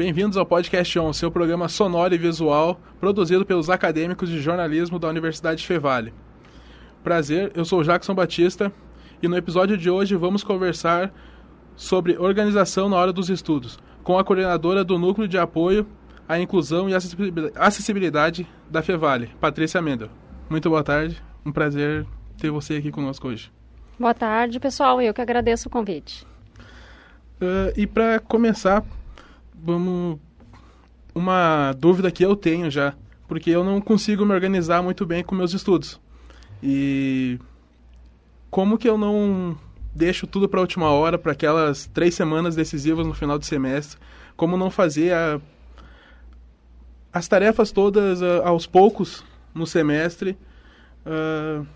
Bem-vindos ao Podcast On, seu programa sonoro e visual produzido pelos acadêmicos de jornalismo da Universidade Fevale. Prazer, eu sou o Jackson Batista e no episódio de hoje vamos conversar sobre organização na hora dos estudos, com a coordenadora do Núcleo de Apoio à Inclusão e Acessibilidade da Fevale, Patrícia Mendel. Muito boa tarde, um prazer ter você aqui conosco hoje. Boa tarde, pessoal, eu que agradeço o convite. Uh, e para começar, vamos uma dúvida que eu tenho já, porque eu não consigo me organizar muito bem com meus estudos. E como que eu não deixo tudo para a última hora, para aquelas três semanas decisivas no final do semestre? Como não fazer a, as tarefas todas uh, aos poucos no semestre? Uh,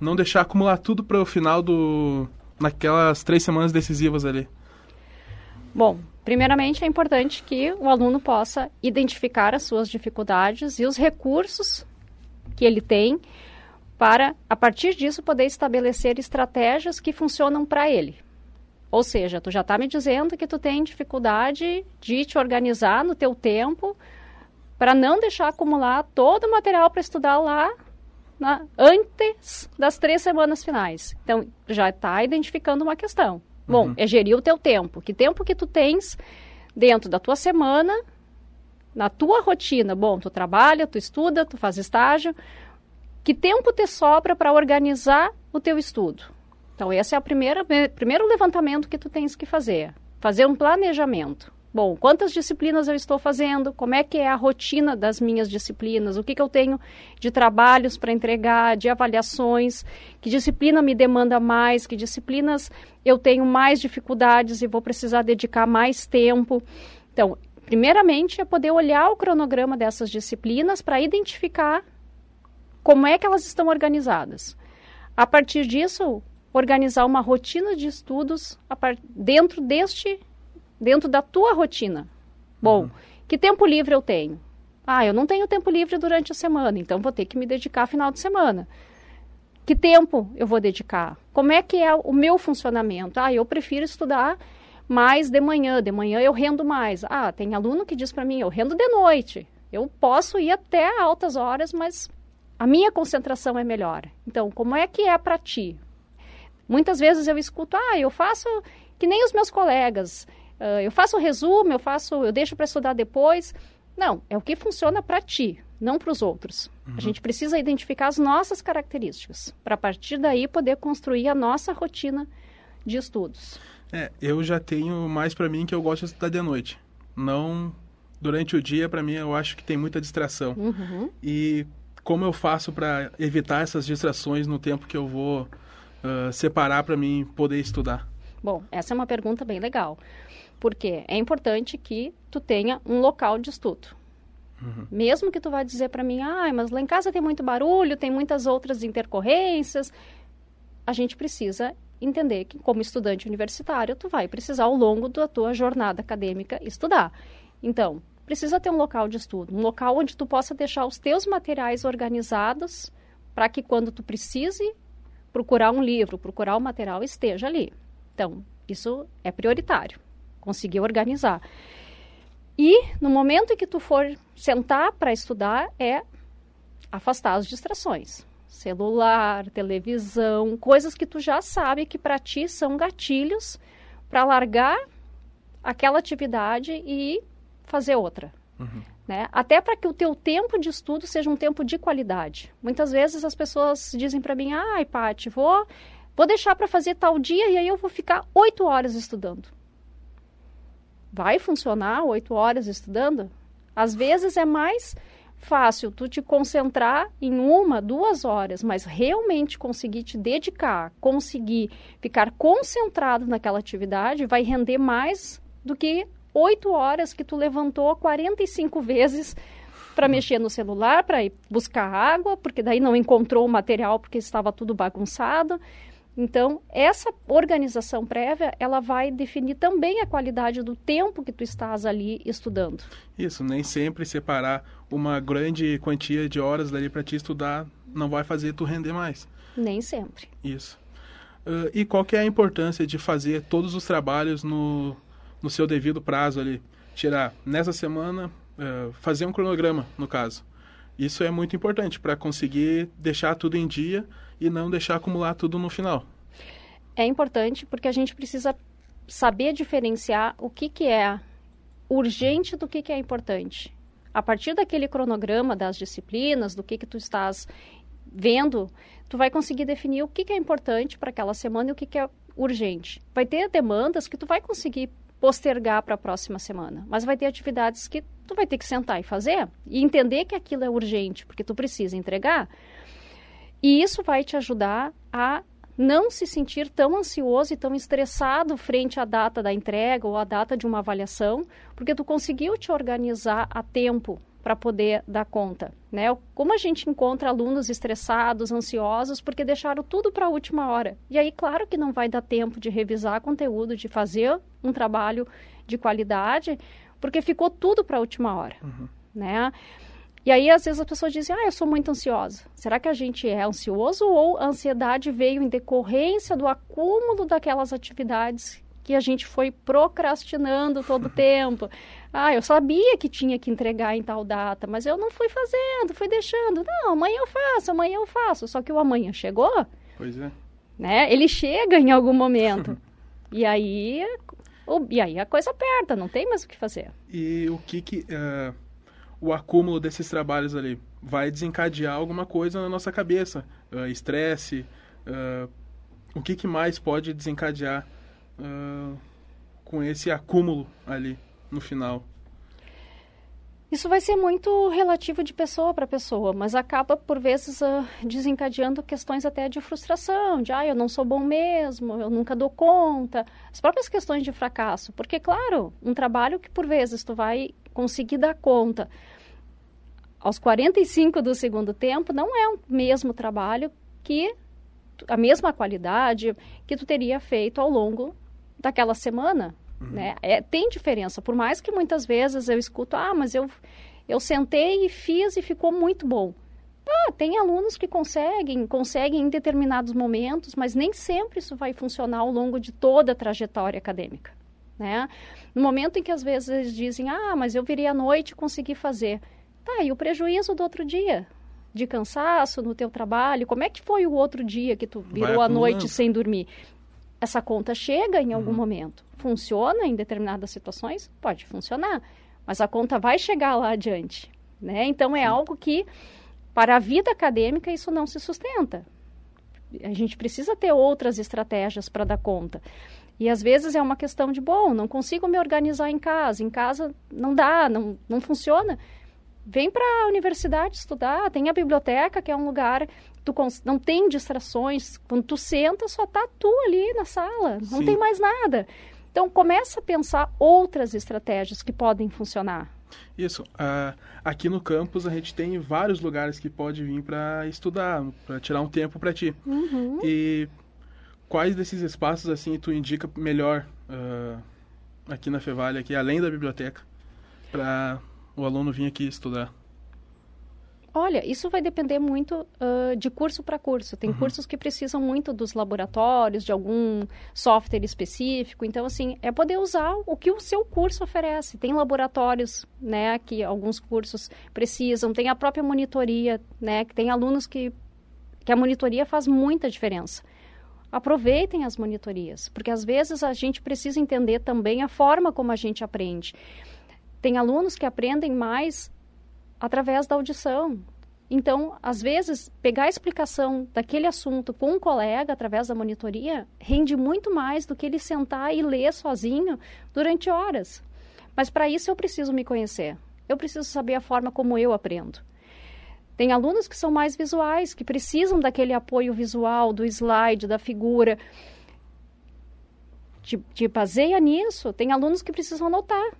não deixar acumular tudo para o final do naquelas três semanas decisivas ali. Bom, Primeiramente, é importante que o aluno possa identificar as suas dificuldades e os recursos que ele tem para, a partir disso, poder estabelecer estratégias que funcionam para ele. Ou seja, tu já está me dizendo que tu tem dificuldade de te organizar no teu tempo para não deixar acumular todo o material para estudar lá na, antes das três semanas finais. Então, já está identificando uma questão. Bom, uhum. é gerir o teu tempo. Que tempo que tu tens dentro da tua semana, na tua rotina. Bom, tu trabalha, tu estuda, tu faz estágio. Que tempo te sobra para organizar o teu estudo? Então, esse é o primeiro, primeiro levantamento que tu tens que fazer. Fazer um planejamento. Bom, quantas disciplinas eu estou fazendo? Como é que é a rotina das minhas disciplinas? O que, que eu tenho de trabalhos para entregar, de avaliações? Que disciplina me demanda mais? Que disciplinas eu tenho mais dificuldades e vou precisar dedicar mais tempo? Então, primeiramente é poder olhar o cronograma dessas disciplinas para identificar como é que elas estão organizadas. A partir disso, organizar uma rotina de estudos dentro deste dentro da tua rotina. Bom, uhum. que tempo livre eu tenho? Ah, eu não tenho tempo livre durante a semana, então vou ter que me dedicar final de semana. Que tempo eu vou dedicar? Como é que é o meu funcionamento? Ah, eu prefiro estudar mais de manhã, de manhã eu rendo mais. Ah, tem aluno que diz para mim, eu rendo de noite. Eu posso ir até altas horas, mas a minha concentração é melhor. Então, como é que é para ti? Muitas vezes eu escuto, ah, eu faço que nem os meus colegas. Uh, eu faço o resumo, eu faço, eu deixo para estudar depois. Não, é o que funciona para ti, não para os outros. Uhum. A gente precisa identificar as nossas características para a partir daí poder construir a nossa rotina de estudos. É, eu já tenho mais para mim que eu gosto de estudar de noite. Não durante o dia, para mim, eu acho que tem muita distração. Uhum. E como eu faço para evitar essas distrações no tempo que eu vou uh, separar para mim poder estudar? Bom, essa é uma pergunta bem legal. Porque é importante que tu tenha um local de estudo. Uhum. Mesmo que tu vá dizer para mim, ah, mas lá em casa tem muito barulho, tem muitas outras intercorrências, a gente precisa entender que como estudante universitário, tu vai precisar ao longo da tua jornada acadêmica estudar. Então, precisa ter um local de estudo, um local onde tu possa deixar os teus materiais organizados para que quando tu precise procurar um livro, procurar um material esteja ali. Então, isso é prioritário conseguir organizar. E no momento em que tu for sentar para estudar, é afastar as distrações. Celular, televisão, coisas que tu já sabe que para ti são gatilhos para largar aquela atividade e fazer outra. Uhum. Né? Até para que o teu tempo de estudo seja um tempo de qualidade. Muitas vezes as pessoas dizem para mim, ai, Paty, vou, vou deixar para fazer tal dia e aí eu vou ficar oito horas estudando vai funcionar oito horas estudando? Às vezes é mais fácil tu te concentrar em uma, duas horas, mas realmente conseguir te dedicar, conseguir ficar concentrado naquela atividade, vai render mais do que oito horas que tu levantou 45 vezes para mexer no celular, para ir buscar água, porque daí não encontrou o material porque estava tudo bagunçado. Então, essa organização prévia, ela vai definir também a qualidade do tempo que tu estás ali estudando. Isso, nem sempre separar uma grande quantia de horas dali para te estudar não vai fazer tu render mais. Nem sempre. Isso. Uh, e qual que é a importância de fazer todos os trabalhos no, no seu devido prazo ali? tirar nessa semana, uh, fazer um cronograma, no caso. Isso é muito importante para conseguir deixar tudo em dia e não deixar acumular tudo no final. É importante porque a gente precisa saber diferenciar o que, que é urgente do que, que é importante. A partir daquele cronograma das disciplinas, do que, que tu estás vendo, tu vai conseguir definir o que, que é importante para aquela semana e o que, que é urgente. Vai ter demandas que tu vai conseguir postergar para a próxima semana, mas vai ter atividades que tu vai ter que sentar e fazer e entender que aquilo é urgente, porque tu precisa entregar. E isso vai te ajudar a não se sentir tão ansioso e tão estressado frente à data da entrega ou à data de uma avaliação, porque tu conseguiu te organizar a tempo para poder dar conta, né? Como a gente encontra alunos estressados, ansiosos, porque deixaram tudo para a última hora. E aí, claro que não vai dar tempo de revisar conteúdo, de fazer um trabalho de qualidade, porque ficou tudo para a última hora, uhum. né? E aí, às vezes, as pessoas dizem, ah, eu sou muito ansiosa. Será que a gente é ansioso ou a ansiedade veio em decorrência do acúmulo daquelas atividades que a gente foi procrastinando todo o tempo? Ah, eu sabia que tinha que entregar em tal data, mas eu não fui fazendo, fui deixando. Não, amanhã eu faço, amanhã eu faço. Só que o amanhã chegou. Pois é. Né? Ele chega em algum momento. e aí o, e aí a coisa aperta, não tem mais o que fazer. E o que que uh, o acúmulo desses trabalhos ali vai desencadear alguma coisa na nossa cabeça? Uh, estresse, uh, o que que mais pode desencadear com esse acúmulo ali? no final? Isso vai ser muito relativo de pessoa para pessoa, mas acaba, por vezes, uh, desencadeando questões até de frustração, de, ah, eu não sou bom mesmo, eu nunca dou conta. As próprias questões de fracasso. Porque, claro, um trabalho que, por vezes, tu vai conseguir dar conta aos 45 do segundo tempo, não é o mesmo trabalho que a mesma qualidade que tu teria feito ao longo daquela semana, Uhum. Né? É, tem diferença, por mais que muitas vezes eu escuto, ah, mas eu, eu sentei e fiz e ficou muito bom. Ah, tem alunos que conseguem, conseguem em determinados momentos, mas nem sempre isso vai funcionar ao longo de toda a trajetória acadêmica. Né? No momento em que às vezes eles dizem, ah, mas eu virei à noite e consegui fazer. Tá, e o prejuízo do outro dia? De cansaço no teu trabalho? Como é que foi o outro dia que tu virou à noite sem dormir? Essa conta chega em algum uhum. momento funciona em determinadas situações? Pode funcionar, mas a conta vai chegar lá adiante. Né? Então, é Sim. algo que, para a vida acadêmica, isso não se sustenta. A gente precisa ter outras estratégias para dar conta. E às vezes é uma questão de, bom, não consigo me organizar em casa, em casa não dá, não, não funciona. Vem para a universidade estudar, tem a biblioteca, que é um lugar tu não tem distrações. Quando tu senta, só tá tu ali na sala, não Sim. tem mais nada. Então, começa a pensar outras estratégias que podem funcionar. Isso. Uh, aqui no campus a gente tem vários lugares que pode vir para estudar, para tirar um tempo para ti. Uhum. E quais desses espaços assim tu indica melhor uh, aqui na Fevale, aqui além da biblioteca, para o aluno vir aqui estudar? Olha, isso vai depender muito uh, de curso para curso. Tem uhum. cursos que precisam muito dos laboratórios, de algum software específico. Então, assim, é poder usar o que o seu curso oferece. Tem laboratórios, né, que alguns cursos precisam. Tem a própria monitoria, né, que tem alunos que, que a monitoria faz muita diferença. Aproveitem as monitorias, porque às vezes a gente precisa entender também a forma como a gente aprende. Tem alunos que aprendem mais através da audição. Então, às vezes, pegar a explicação daquele assunto com um colega através da monitoria rende muito mais do que ele sentar e ler sozinho durante horas. Mas para isso eu preciso me conhecer. Eu preciso saber a forma como eu aprendo. Tem alunos que são mais visuais, que precisam daquele apoio visual, do slide, da figura. Te, te baseia nisso. Tem alunos que precisam anotar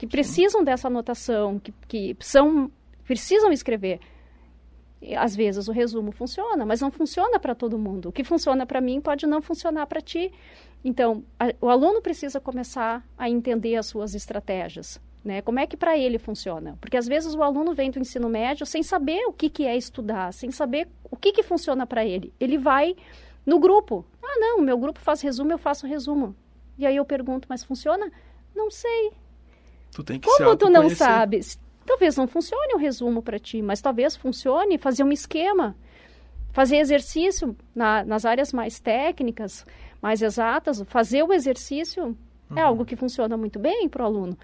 que precisam dessa anotação, que, que são, precisam escrever. E, às vezes o resumo funciona, mas não funciona para todo mundo. O que funciona para mim pode não funcionar para ti. Então, a, o aluno precisa começar a entender as suas estratégias. Né? Como é que para ele funciona? Porque às vezes o aluno vem do ensino médio sem saber o que, que é estudar, sem saber o que, que funciona para ele. Ele vai no grupo. Ah, não, meu grupo faz resumo, eu faço resumo. E aí eu pergunto, mas funciona? Não sei. Tu tem que Como tu não sabe? Talvez não funcione o um resumo para ti, mas talvez funcione fazer um esquema, fazer exercício na, nas áreas mais técnicas, mais exatas, fazer o exercício uhum. é algo que funciona muito bem para o aluno.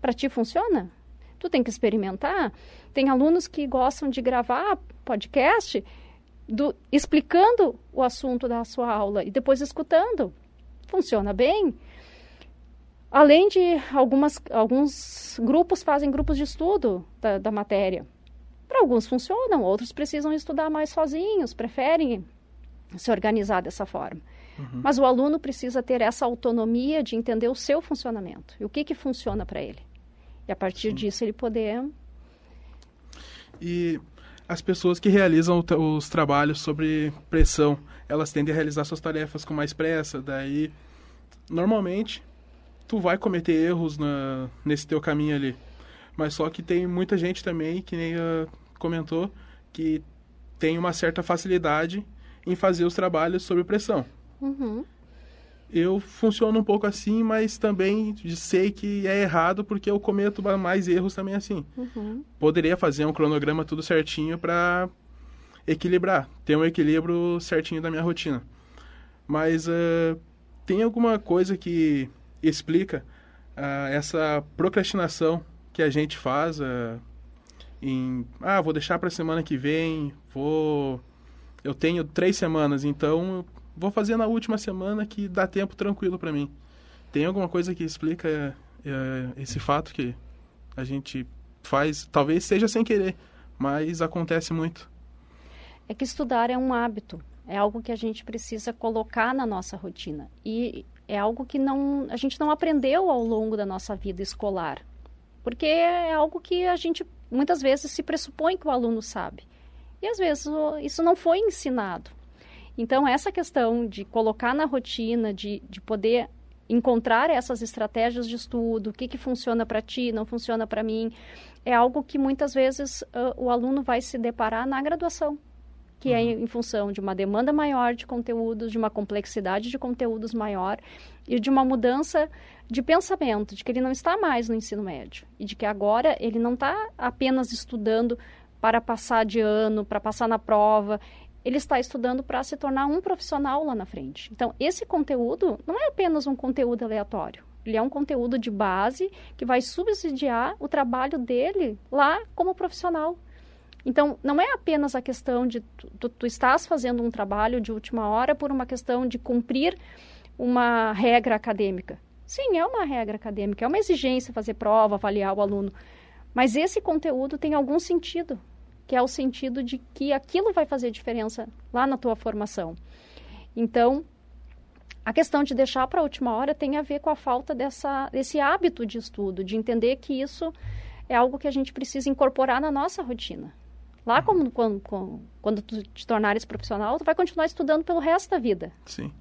Para ti funciona? Tu tem que experimentar. Tem alunos que gostam de gravar podcast do, explicando o assunto da sua aula e depois escutando. Funciona bem. Além de algumas, alguns grupos fazem grupos de estudo da, da matéria. Para alguns funcionam, outros precisam estudar mais sozinhos, preferem se organizar dessa forma. Uhum. Mas o aluno precisa ter essa autonomia de entender o seu funcionamento e o que, que funciona para ele. E a partir Sim. disso ele poder. E as pessoas que realizam os trabalhos sobre pressão, elas tendem a realizar suas tarefas com mais pressa, daí normalmente tu vai cometer erros na, nesse teu caminho ali. Mas só que tem muita gente também, que nem uh, comentou, que tem uma certa facilidade em fazer os trabalhos sob pressão. Uhum. Eu funciono um pouco assim, mas também sei que é errado porque eu cometo mais erros também assim. Uhum. Poderia fazer um cronograma tudo certinho para equilibrar, ter um equilíbrio certinho da minha rotina. Mas uh, tem alguma coisa que explica uh, essa procrastinação que a gente faz uh, em ah vou deixar para semana que vem vou eu tenho três semanas então vou fazer na última semana que dá tempo tranquilo para mim tem alguma coisa que explica uh, esse fato que a gente faz talvez seja sem querer mas acontece muito é que estudar é um hábito é algo que a gente precisa colocar na nossa rotina e é algo que não, a gente não aprendeu ao longo da nossa vida escolar. Porque é algo que a gente muitas vezes se pressupõe que o aluno sabe. E às vezes isso não foi ensinado. Então, essa questão de colocar na rotina, de, de poder encontrar essas estratégias de estudo, o que, que funciona para ti, não funciona para mim, é algo que muitas vezes uh, o aluno vai se deparar na graduação que é em função de uma demanda maior de conteúdos, de uma complexidade de conteúdos maior e de uma mudança de pensamento, de que ele não está mais no ensino médio e de que agora ele não está apenas estudando para passar de ano, para passar na prova, ele está estudando para se tornar um profissional lá na frente. Então, esse conteúdo não é apenas um conteúdo aleatório. Ele é um conteúdo de base que vai subsidiar o trabalho dele lá como profissional. Então, não é apenas a questão de tu, tu, estás fazendo um trabalho de última hora por uma questão de cumprir uma regra acadêmica. Sim, é uma regra acadêmica, é uma exigência fazer prova, avaliar o aluno. Mas esse conteúdo tem algum sentido, que é o sentido de que aquilo vai fazer diferença lá na tua formação. Então, a questão de deixar para a última hora tem a ver com a falta dessa, desse hábito de estudo, de entender que isso é algo que a gente precisa incorporar na nossa rotina. Lá, como, quando, quando, quando tu te tornares profissional, tu vai continuar estudando pelo resto da vida. Sim.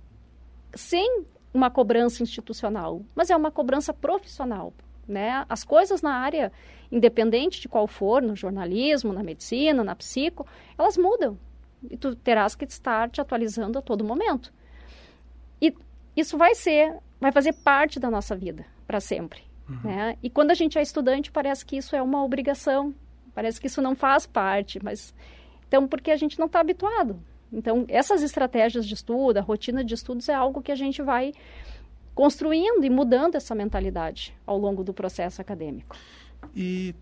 Sem uma cobrança institucional, mas é uma cobrança profissional. Né? As coisas na área, independente de qual for, no jornalismo, na medicina, na psico, elas mudam. E tu terás que estar te atualizando a todo momento. E isso vai ser, vai fazer parte da nossa vida para sempre. Uhum. Né? E quando a gente é estudante, parece que isso é uma obrigação Parece que isso não faz parte, mas então porque a gente não está habituado. Então essas estratégias de estudo, a rotina de estudos é algo que a gente vai construindo e mudando essa mentalidade ao longo do processo acadêmico. E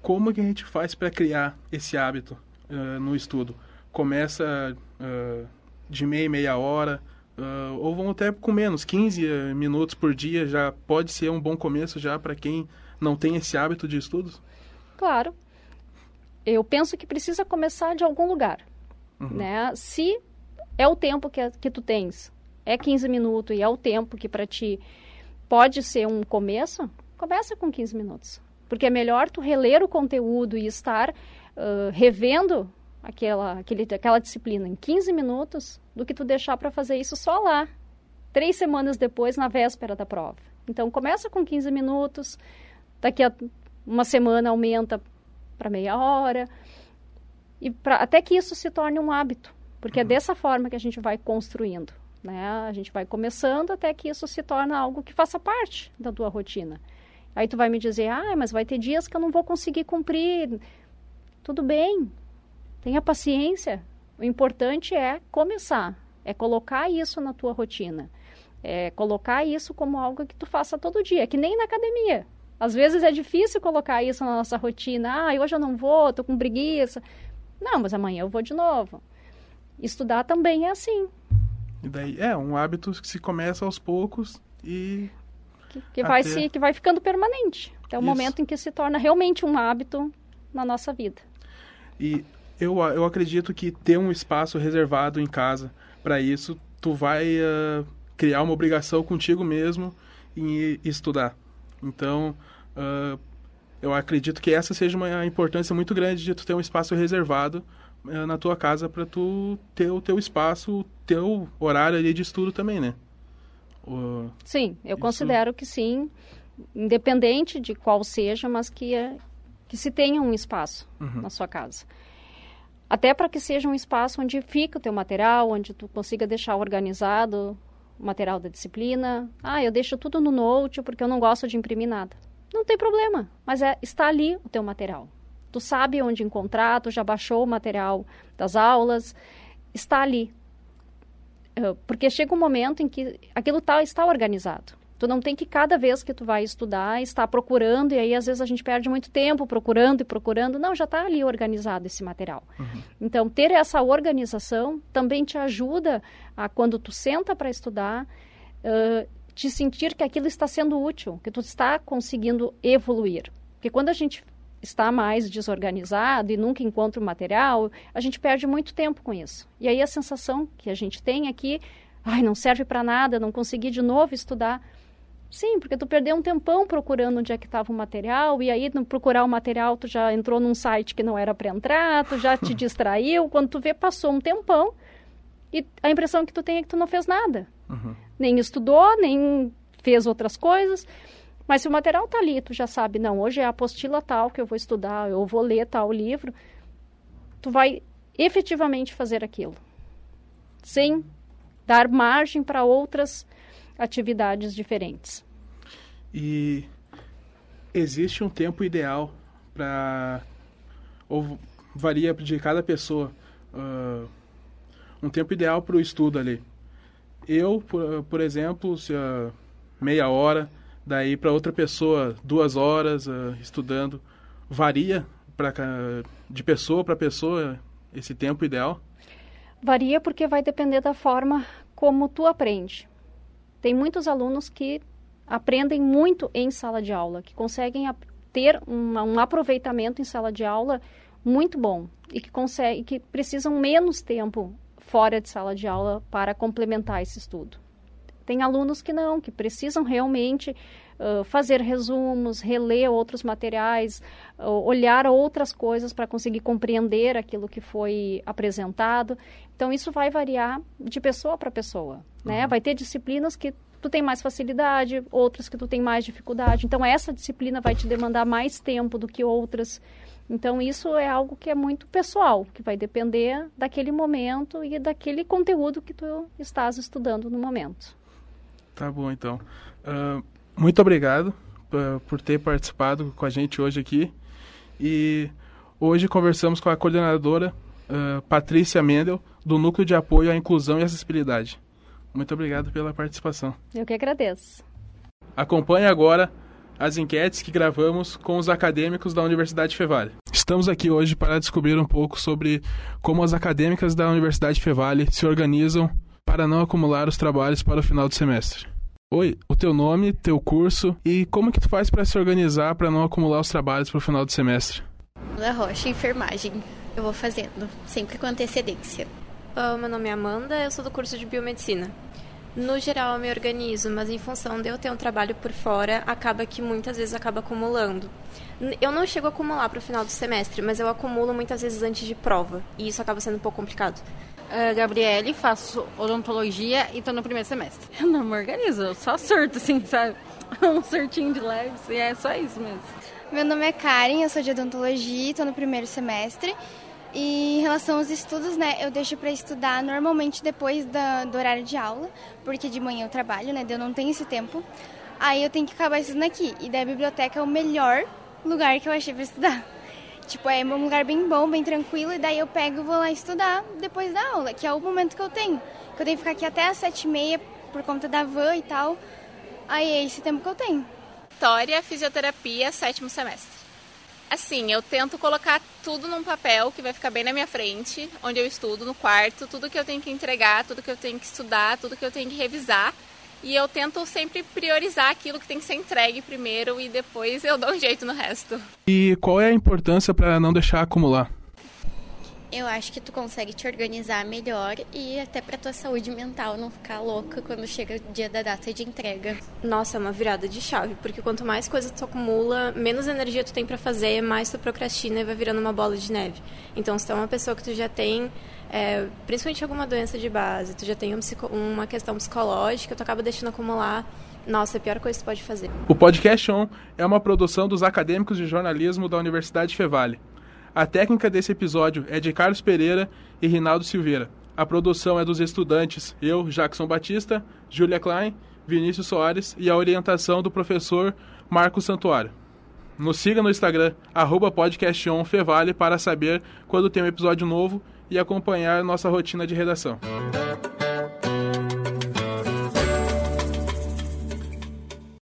como que a gente faz para criar esse hábito uh, no estudo? Começa uh, de meia meia hora, uh, ou vão até com menos, 15 minutos por dia já pode ser um bom começo já para quem não tem esse hábito de estudos? Claro. Eu penso que precisa começar de algum lugar. Uhum. Né? Se é o tempo que, que tu tens, é 15 minutos e é o tempo que para ti pode ser um começo, começa com 15 minutos. Porque é melhor tu reler o conteúdo e estar uh, revendo aquela, aquele, aquela disciplina em 15 minutos do que tu deixar para fazer isso só lá, três semanas depois, na véspera da prova. Então, começa com 15 minutos, daqui a uma semana aumenta para meia hora, e pra, até que isso se torne um hábito, porque é uhum. é dessa forma que a gente vai construindo. Né? A gente vai começando até que isso se torna algo que faça parte da tua rotina. Aí tu vai me dizer, ah, mas vai ter dias que eu não vou conseguir cumprir. Tudo bem, tenha paciência. O importante é começar, é colocar isso na tua rotina. É colocar isso como algo que tu faça todo dia, que nem na academia. Às vezes é difícil colocar isso na nossa rotina. Ah, hoje eu não vou, tô com preguiça. Não, mas amanhã eu vou de novo. Estudar também é assim. E daí é um hábito que se começa aos poucos e que, que vai se que vai ficando permanente até o Isso. momento em que se torna realmente um hábito na nossa vida. E eu, eu acredito que ter um espaço reservado em casa para isso, tu vai uh, criar uma obrigação contigo mesmo em estudar. Então, uh, eu acredito que essa seja uma importância muito grande de tu ter um espaço reservado na tua casa para tu ter o teu espaço, o teu horário ali de estudo também, né? sim, eu isso... considero que sim, independente de qual seja, mas que, é, que se tenha um espaço uhum. na sua casa. Até para que seja um espaço onde fica o teu material, onde tu consiga deixar organizado o material da disciplina. Ah, eu deixo tudo no note porque eu não gosto de imprimir nada. Não tem problema, mas é, está ali o teu material. Tu sabe onde encontrar, tu já baixou o material das aulas, está ali. Eh, porque chega um momento em que aquilo tá, está organizado. Tu não tem que cada vez que tu vai estudar estar procurando e aí às vezes a gente perde muito tempo procurando e procurando. Não, já está ali organizado esse material. Uhum. Então ter essa organização também te ajuda a quando tu senta para estudar uh, te sentir que aquilo está sendo útil, que tu está conseguindo evoluir. Porque quando a gente está mais desorganizado e nunca encontra o material, a gente perde muito tempo com isso. E aí a sensação que a gente tem é que, ai, não serve para nada, não consegui de novo estudar. Sim, porque tu perdeu um tempão procurando onde é que estava o material, e aí no procurar o material tu já entrou num site que não era para entrar, tu já te distraiu, quando tu vê passou um tempão, e a impressão que tu tem é que tu não fez nada. Uhum. Nem estudou, nem fez outras coisas. Mas se o material está ali, tu já sabe, não, hoje é a apostila tal que eu vou estudar, eu vou ler tal livro, tu vai efetivamente fazer aquilo, sem dar margem para outras atividades diferentes. E existe um tempo ideal para ou varia de cada pessoa uh, um tempo ideal para o estudo ali. Eu, por, por exemplo, se uh, meia hora daí para outra pessoa duas horas uh, estudando. Varia para de pessoa para pessoa esse tempo ideal? Varia porque vai depender da forma como tu aprende. Tem muitos alunos que aprendem muito em sala de aula que conseguem ter um, um aproveitamento em sala de aula muito bom e que conseguem que precisam menos tempo fora de sala de aula para complementar esse estudo tem alunos que não, que precisam realmente uh, fazer resumos, reler outros materiais, uh, olhar outras coisas para conseguir compreender aquilo que foi apresentado. Então, isso vai variar de pessoa para pessoa. Né? Uhum. Vai ter disciplinas que tu tem mais facilidade, outras que tu tem mais dificuldade. Então, essa disciplina vai te demandar mais tempo do que outras. Então, isso é algo que é muito pessoal, que vai depender daquele momento e daquele conteúdo que tu estás estudando no momento. Tá bom, então. Uh, muito obrigado uh, por ter participado com a gente hoje aqui. E hoje conversamos com a coordenadora uh, Patrícia Mendel, do Núcleo de Apoio à Inclusão e Acessibilidade. Muito obrigado pela participação. Eu que agradeço. Acompanhe agora as enquetes que gravamos com os acadêmicos da Universidade Fevale. Estamos aqui hoje para descobrir um pouco sobre como as acadêmicas da Universidade Fevale se organizam para não acumular os trabalhos para o final do semestre. Oi, o teu nome, teu curso e como que tu faz para se organizar para não acumular os trabalhos para o final do semestre? Da Rocha, enfermagem. Eu vou fazendo, sempre com antecedência. Uh, meu nome é Amanda, eu sou do curso de biomedicina. No geral, eu me organizo, mas em função de eu ter um trabalho por fora, acaba que muitas vezes acaba acumulando. Eu não chego a acumular para o final do semestre, mas eu acumulo muitas vezes antes de prova, e isso acaba sendo um pouco complicado. Uh, Gabriele, faço odontologia e tô no primeiro semestre. Eu não me organizo, eu só surto, assim, sabe? Um surtinho de leve, e é só isso mesmo. Meu nome é Karen, eu sou de odontologia e tô no primeiro semestre. E em relação aos estudos, né, eu deixo para estudar normalmente depois da, do horário de aula, porque de manhã eu trabalho, né, eu não tenho esse tempo. Aí eu tenho que acabar estudando aqui. E daí a biblioteca é o melhor lugar que eu achei para estudar. Tipo, é um lugar bem bom, bem tranquilo, e daí eu pego e vou lá estudar depois da aula, que é o momento que eu tenho. Que eu tenho que ficar aqui até às sete e meia por conta da van e tal. Aí é esse tempo que eu tenho. História, fisioterapia, sétimo semestre. Assim, eu tento colocar tudo num papel que vai ficar bem na minha frente, onde eu estudo, no quarto, tudo que eu tenho que entregar, tudo que eu tenho que estudar, tudo que eu tenho que revisar. E eu tento sempre priorizar aquilo que tem que ser entregue primeiro e depois eu dou um jeito no resto. E qual é a importância para não deixar acumular? Eu acho que tu consegue te organizar melhor e até para tua saúde mental não ficar louca quando chega o dia da data de entrega. Nossa, é uma virada de chave, porque quanto mais coisa tu acumula, menos energia tu tem para fazer, mais tu procrastina e vai virando uma bola de neve. Então, se tu é uma pessoa que tu já tem é, principalmente alguma doença de base, tu já tem um uma questão psicológica, tu acaba deixando acumular. Nossa, é a pior coisa que tu pode fazer. O Podcast On é uma produção dos acadêmicos de jornalismo da Universidade Fevale. A técnica desse episódio é de Carlos Pereira e Rinaldo Silveira. A produção é dos estudantes, eu, Jackson Batista, Julia Klein, Vinícius Soares e a orientação do professor Marcos Santuário. Nos siga no Instagram, podcastonfevale para saber quando tem um episódio novo e acompanhar nossa rotina de redação.